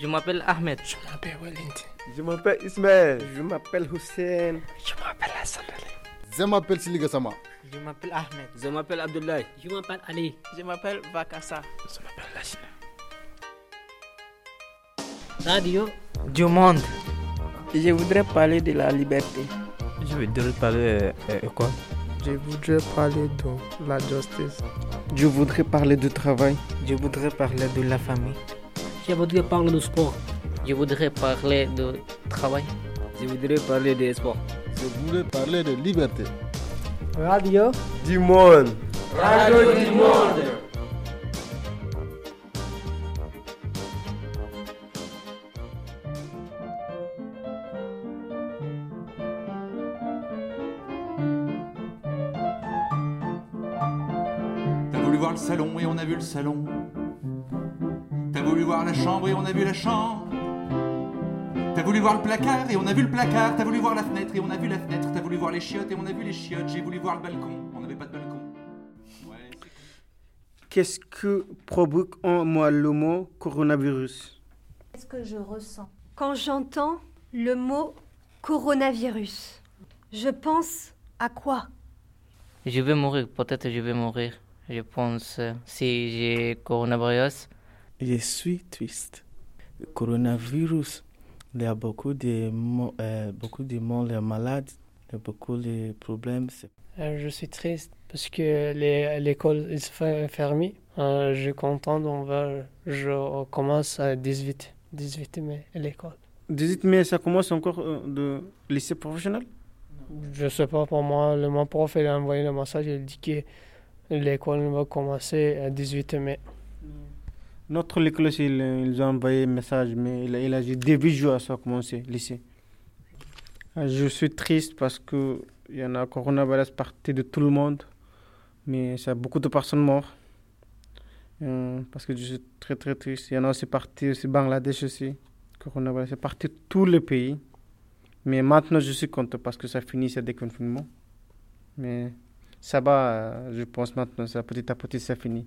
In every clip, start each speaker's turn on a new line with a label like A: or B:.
A: Je m'appelle Ahmed.
B: Je m'appelle Walid.
C: Je m'appelle Ismaël.
D: Je m'appelle Hussein.
B: Je m'appelle Hassan Ali.
E: Je m'appelle Siliga Sama.
F: Je m'appelle Ahmed.
G: Je m'appelle Abdoulaye.
H: Je m'appelle Ali.
I: Je m'appelle Vakassa.
B: Je m'appelle Lachina.
J: Radio du monde.
K: Je voudrais parler de la liberté.
L: Je voudrais parler euh, quoi
M: Je voudrais parler de la justice.
N: Je voudrais parler du travail.
O: Je voudrais parler de la famille.
P: Je voudrais parler du sport.
Q: Je voudrais parler de travail.
R: Je voudrais parler des sports.
E: Je voudrais parler de liberté.
S: Radio
C: du monde.
T: Radio du monde.
U: T'as voulu voir le salon et on a vu le salon. T'as voulu voir la chambre et on a vu la chambre. T'as voulu voir le placard et on a vu le placard. T'as voulu voir la fenêtre et on a vu la fenêtre. T'as voulu voir les chiottes et on a vu les chiottes. J'ai voulu voir le balcon. On n'avait pas de balcon.
N: Ouais, Qu'est-ce que provoque en moi le mot coronavirus?
V: Qu'est-ce que je ressens?
W: Quand j'entends le mot coronavirus, je pense à quoi?
Q: Je vais mourir, peut-être je vais mourir. Je pense si j'ai coronavirus.
X: Je suis triste. Le coronavirus, il y a beaucoup de, euh, beaucoup de monde malades, il y a beaucoup de problèmes.
Y: Euh, je suis triste parce que l'école est fermée. Euh, je suis content, on va, je commence à 18, 18 mai l'école.
N: 18 mai, ça commence encore de lycée professionnel?
Y: Je sais pas, pour moi, le, mon prof il a envoyé le message, il dit que l'école va commencer à 18 mai.
N: Notre école, ils, ils ont envoyé un message, mais il, il a dit début juin, ça a commencé, lycée. Je suis triste parce qu'il y en a coronavirus parti de tout le monde, mais ça a beaucoup de personnes mortes. Euh, parce que je suis très très triste. Il y en a aussi parti aussi Bangladesh aussi. Coronavirus c'est parti de tous les pays. Mais maintenant, je suis content parce que ça finit ce déconfinement. Mais ça va, je pense maintenant, ça petit à petit, ça finit.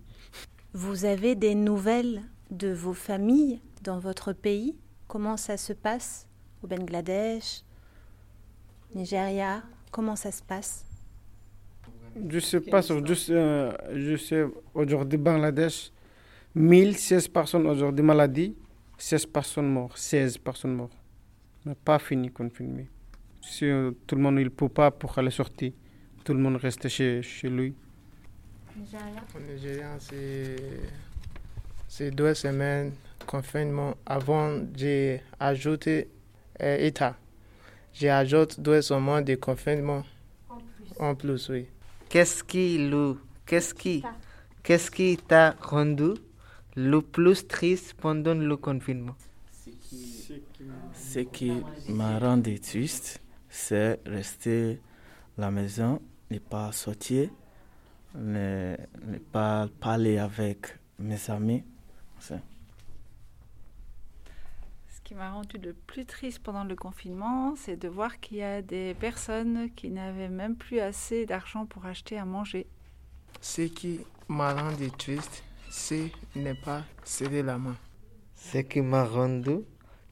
V: Vous avez des nouvelles de vos familles dans votre pays? Comment ça se passe au Bangladesh, Nigeria? Comment ça se passe?
N: Je sais pas, je sais, euh, je sais aujourd'hui Bangladesh, 1016 personnes aujourd'hui maladies, 16 personnes mortes, 16 personnes mortes. Mais pas fini confiné. Si euh, tout le monde ne peut pas pour aller sortir, tout le monde reste chez lui.
M: Au Nigeria, c'est deux semaines de confinement. Avant, j'ai ajouté euh, État. J'ai ajouté deux semaines de confinement. En plus. En plus, oui.
J: Qu'est-ce qui le, qu'est-ce qui, qu'est-ce qui t'a rendu le plus triste pendant le confinement?
X: Ce qui m'a rendu triste, c'est rester à la maison, ne pas sortir, ne, ne pas parler avec mes amis.
Z: Ce qui m'a rendu le plus triste pendant le confinement, c'est de voir qu'il y a des personnes qui n'avaient même plus assez d'argent pour acheter à manger.
M: Ce qui m'a rendu triste, c'est ne pas serrer la main.
J: Ce qui m'a rendu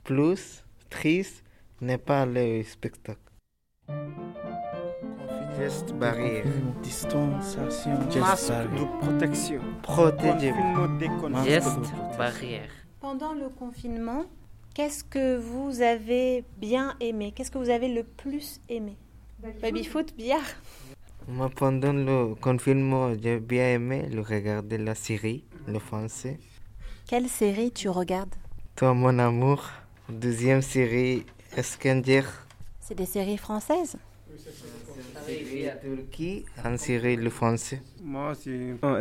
J: plus triste n'est pas le spectacle. Geste barrière.
N: Distanciation.
J: Masque
N: de protection.
J: Protéger.
Q: Geste barrière.
V: Pendant le confinement, qu'est-ce que vous avez bien aimé? Qu'est-ce que vous avez le plus aimé? Baby foot, billard
J: Moi, pendant le confinement, j'ai bien aimé le regarder la série, le français.
V: Quelle série tu regardes?
J: Toi, mon amour. Deuxième série, Eskander.
V: C'est des séries françaises?
J: Série Turquie, en série le français.
N: Moi,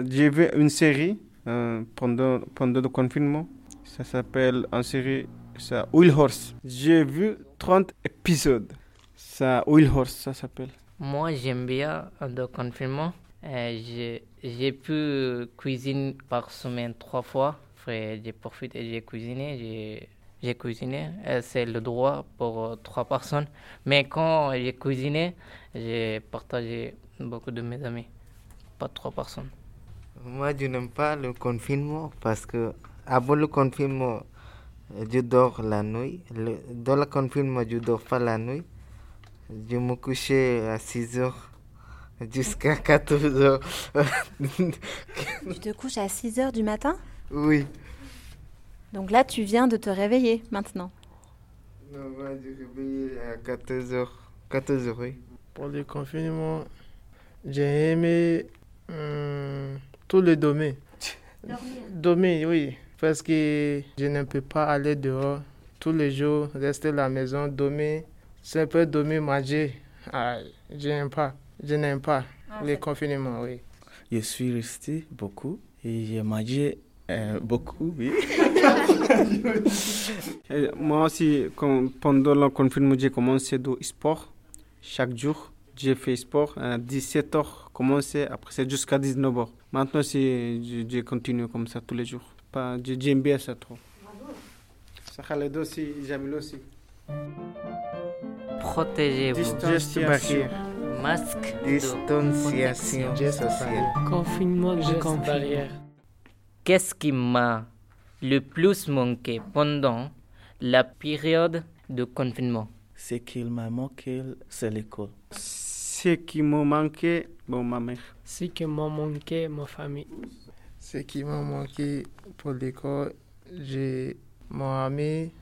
N: j'ai vu une série euh, pendant, pendant le confinement. Ça s'appelle en série ça, Will Horse. J'ai vu 30 épisodes. Ça, Will Horse, ça s'appelle.
Q: Moi, j'aime bien le confinement. Euh, j'ai pu cuisiner par semaine trois fois. J'ai profité, j'ai cuisiné, j'ai cuisiné. C'est le droit pour trois personnes. Mais quand j'ai cuisiné, j'ai partagé beaucoup de mes amis. Pas trois personnes.
J: Moi, je n'aime pas le confinement parce que avant le confinement, je dors la nuit. Le, dans le confinement, je dors pas la nuit. Je me couchais à 6 heures jusqu'à 14 heures.
V: tu te couches à 6 heures du matin?
J: Oui.
V: Donc là, tu viens de te réveiller maintenant
J: Non, moi, je réveillé à 14 heures. 14 heures, oui.
M: Pour le confinement, j'ai aimé hum, tous les domaines. Dormir, oui. Parce que je ne peux pas aller dehors tous les jours, rester à la maison, dormir. C'est un peu dormir, manger. Ah, je n'aime pas. Je n'aime pas ah, le confinement, oui.
X: Je suis resté beaucoup et j'ai mangé euh, beaucoup, oui.
N: moi aussi, pendant le confinement, j'ai commencé du sport chaque jour. J'ai fait sport à 17h, commencé, après c'est jusqu'à 19h. Maintenant, je, continue comme ça tous les jours. J'aime bien ça trop. Ça Khaled aussi, Jamil aussi.
Q: Protégez-vous.
N: Distanciation.
Q: Masque.
J: Distanciation sociale.
Y: Confinement de barrière.
Q: Qu'est-ce qui m'a le plus manqué pendant la période de confinement?
X: Ce qui m'a manqué, c'est l'école.
N: Ce qui m'a manqué, bon, ma mère.
Y: Ce qui m'a manqué, ma famille.
M: Ce qui m'a manqué pour l'école, j'ai mon ami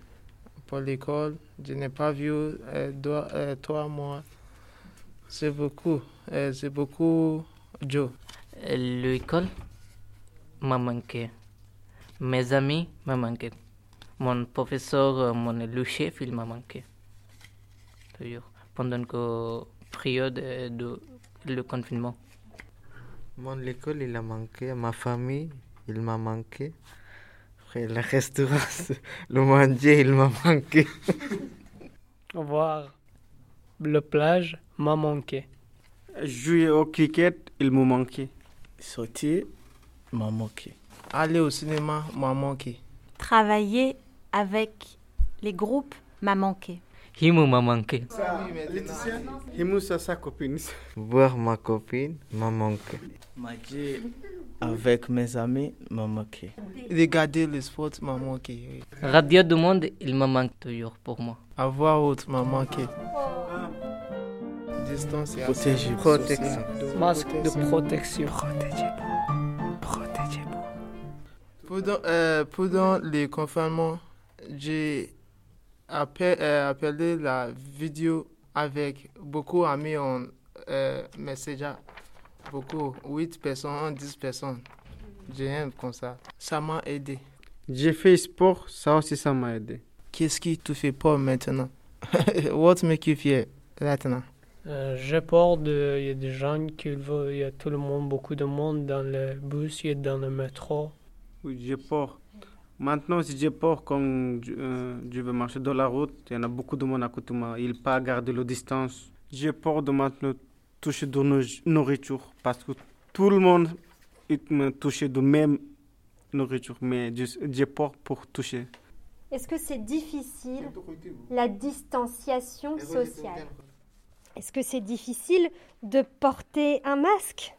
M: pour l'école. Je n'ai pas vu euh, toi, euh, toi, moi. C'est beaucoup, euh, c'est beaucoup, Joe.
Q: L'école? M'a manqué. Mes amis m'ont manqué. Mon professeur, mon le chef, il m'a manqué. Toujours. Pendant que période de le confinement.
J: Mon l'école, il a manqué. Ma famille, il m'a manqué. Après, le restaurant, le manger, il m'a manqué.
Y: Voir le plage m'a manqué.
N: Jouer au cricket, il m'a manqué.
X: Sortir m'a manqué.
M: Aller au cinéma m'a manqué.
V: Travailler avec les groupes m'a manqué.
Q: Himo m'a manqué.
N: Himo, c'est sa copine.
J: Voir ma copine m'a manqué.
X: Manger avec mes amis m'a manqué.
M: Regarder le sport m'a manqué.
Q: Radio du monde, il me manque toujours pour moi.
M: Avoir autre m'a manqué. Distance et
X: Protéger.
J: Protection.
Y: Masque de protection.
M: Pendant, euh, pendant les confinements, j'ai euh, appelé la vidéo avec beaucoup d'amis en euh, Messenger. Beaucoup, 8 personnes, 10 personnes. J'ai comme ça. Ça m'a aidé.
N: J'ai fait sport, ça aussi ça m'a aidé.
M: Qu'est-ce qui te fait peur maintenant? What make you fear maintenant?
Y: Euh, j'ai peur de. Il y a des gens qui veulent. Il y a tout le monde, beaucoup de monde dans le bus, il y a dans le métro.
N: Oui, j'ai peur. Maintenant, si j'ai peur quand je, euh, je, vais marcher dans la route, il y en a beaucoup de monde à côté de moi. Ils ne pas garder la distance. J'ai peur de maintenant toucher de nos nourriture parce que tout le monde me touche de même nourriture, mais j'ai peur pour toucher.
W: Est-ce que c'est difficile la distanciation sociale Est-ce que c'est difficile de porter un masque?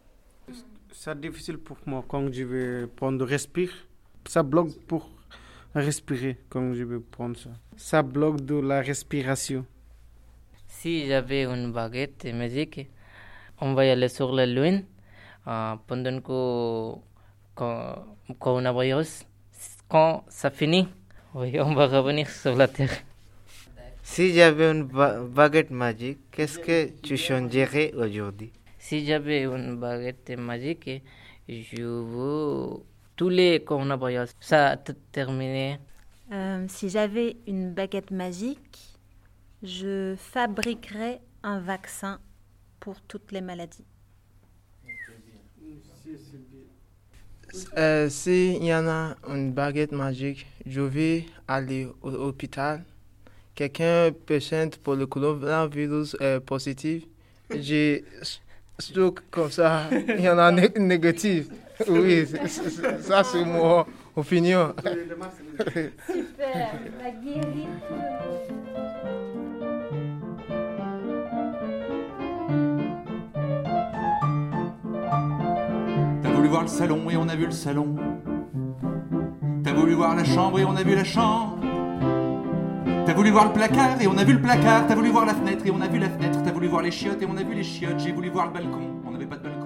N: C'est difficile pour moi quand je vais prendre respire. Ça bloque pour respirer quand je vais prendre ça. Ça bloque de la respiration.
Q: Si j'avais une baguette magique, on va y aller sur la lune euh, pendant que coronavirus, quand ça finit, oui, on va revenir sur la Terre.
J: Si j'avais une baguette magique, qu'est-ce que tu changerais aujourd'hui?
Q: Si j'avais une baguette magique, je veux tous les coronavirus. Ça a terminé.
V: Euh, si j'avais une baguette magique, je fabriquerais un vaccin pour toutes les maladies.
M: Euh, S'il y en a une baguette magique, je vais aller au l'hôpital. Quelqu'un patient pour le coronavirus est positif. J'ai stock comme ça, il y en a né négatif. Oui, ça c'est mon opinion.
W: Super, la guérir
U: T'as voulu voir le salon et on a vu le salon. T'as voulu voir la chambre et on a vu la chambre. Voulu voir le placard et on a vu le placard. T'as voulu voir la fenêtre et on a vu la fenêtre. T'as voulu voir les chiottes et on a vu les chiottes. J'ai voulu voir le balcon, on n'avait pas de balcon.